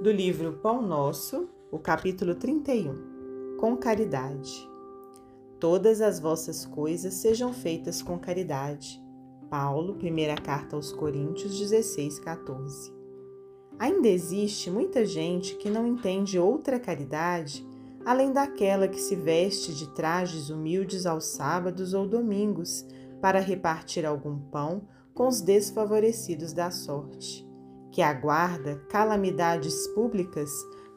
do livro Pão Nosso, o capítulo 31. Com caridade. Todas as vossas coisas sejam feitas com caridade. Paulo, primeira carta aos Coríntios 16, 14. Ainda existe muita gente que não entende outra caridade além daquela que se veste de trajes humildes aos sábados ou domingos para repartir algum pão com os desfavorecidos da sorte que aguarda calamidades públicas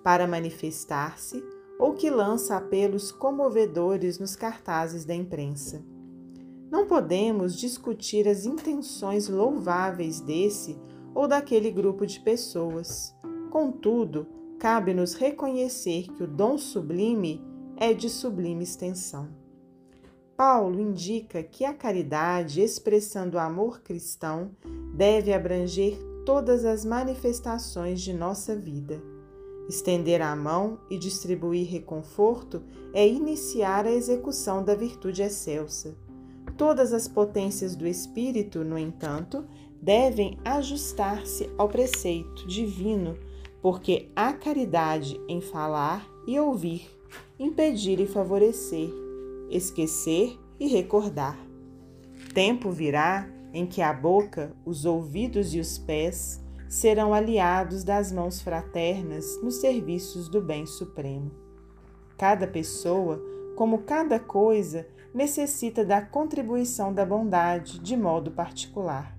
para manifestar-se ou que lança apelos comovedores nos cartazes da imprensa. Não podemos discutir as intenções louváveis desse ou daquele grupo de pessoas. Contudo, cabe-nos reconhecer que o dom sublime é de sublime extensão. Paulo indica que a caridade, expressando o amor cristão, deve abranger todas as manifestações de nossa vida. Estender a mão e distribuir reconforto é iniciar a execução da virtude excelsa. Todas as potências do espírito, no entanto, devem ajustar-se ao preceito divino, porque há caridade em falar e ouvir, impedir e favorecer, esquecer e recordar. Tempo virá em que a boca, os ouvidos e os pés serão aliados das mãos fraternas nos serviços do bem supremo. Cada pessoa, como cada coisa, necessita da contribuição da bondade de modo particular.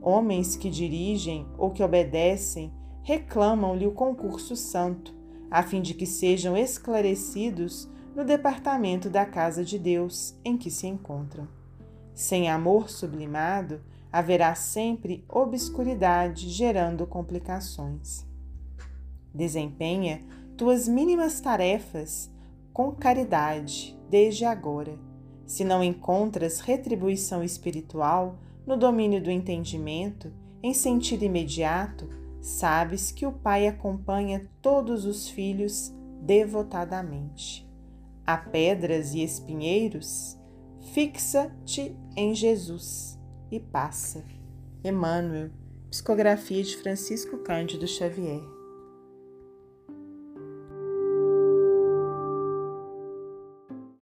Homens que dirigem ou que obedecem reclamam-lhe o concurso santo, a fim de que sejam esclarecidos no departamento da casa de Deus em que se encontram. Sem amor sublimado, haverá sempre obscuridade gerando complicações. Desempenha tuas mínimas tarefas com caridade desde agora. Se não encontras retribuição espiritual no domínio do entendimento, em sentido imediato, sabes que o Pai acompanha todos os filhos devotadamente. Há pedras e espinheiros, Fixa-te em Jesus e passa. Emmanuel, psicografia de Francisco Cândido Xavier.